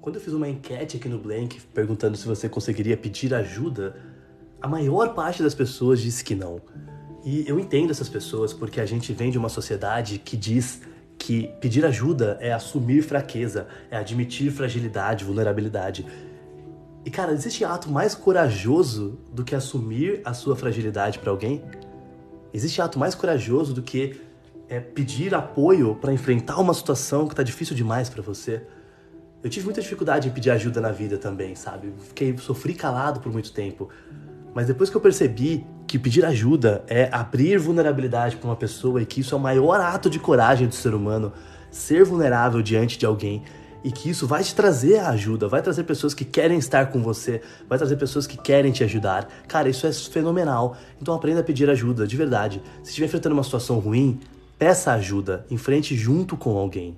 Quando eu fiz uma enquete aqui no Blank perguntando se você conseguiria pedir ajuda, a maior parte das pessoas disse que não. E eu entendo essas pessoas porque a gente vem de uma sociedade que diz que pedir ajuda é assumir fraqueza, é admitir fragilidade, vulnerabilidade. E cara, existe ato mais corajoso do que assumir a sua fragilidade para alguém? Existe ato mais corajoso do que é, pedir apoio para enfrentar uma situação que tá difícil demais para você? Eu tive muita dificuldade em pedir ajuda na vida também, sabe? Fiquei, sofri calado por muito tempo. Mas depois que eu percebi que pedir ajuda é abrir vulnerabilidade para uma pessoa e que isso é o maior ato de coragem do ser humano, ser vulnerável diante de alguém e que isso vai te trazer a ajuda, vai trazer pessoas que querem estar com você, vai trazer pessoas que querem te ajudar. Cara, isso é fenomenal. Então aprenda a pedir ajuda, de verdade. Se estiver enfrentando uma situação ruim, peça ajuda, enfrente junto com alguém.